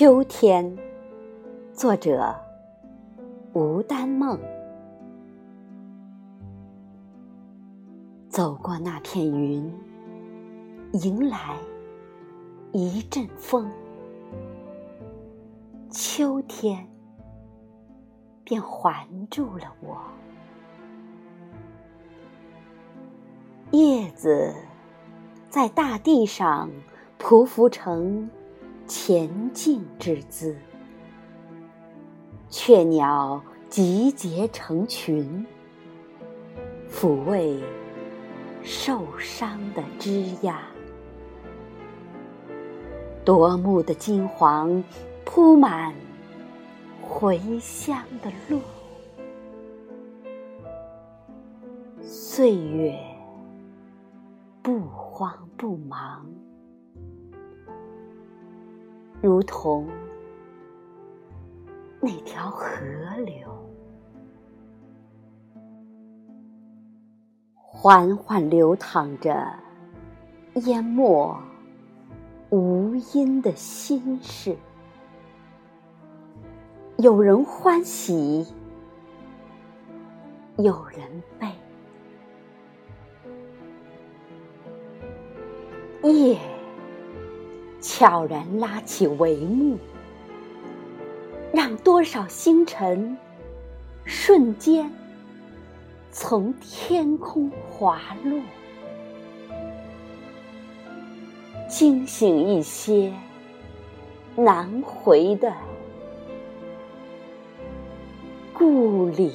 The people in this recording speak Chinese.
秋天，作者吴丹梦。走过那片云，迎来一阵风，秋天便环住了我。叶子在大地上匍匐成。前进之姿，雀鸟集结成群，抚慰受伤的枝桠。夺目的金黄铺满回乡的路，岁月不慌不忙。如同那条河流，缓缓流淌着，淹没无音的心事。有人欢喜，有人悲。夜。悄然拉起帷幕，让多少星辰瞬间从天空滑落，惊醒一些难回的故里。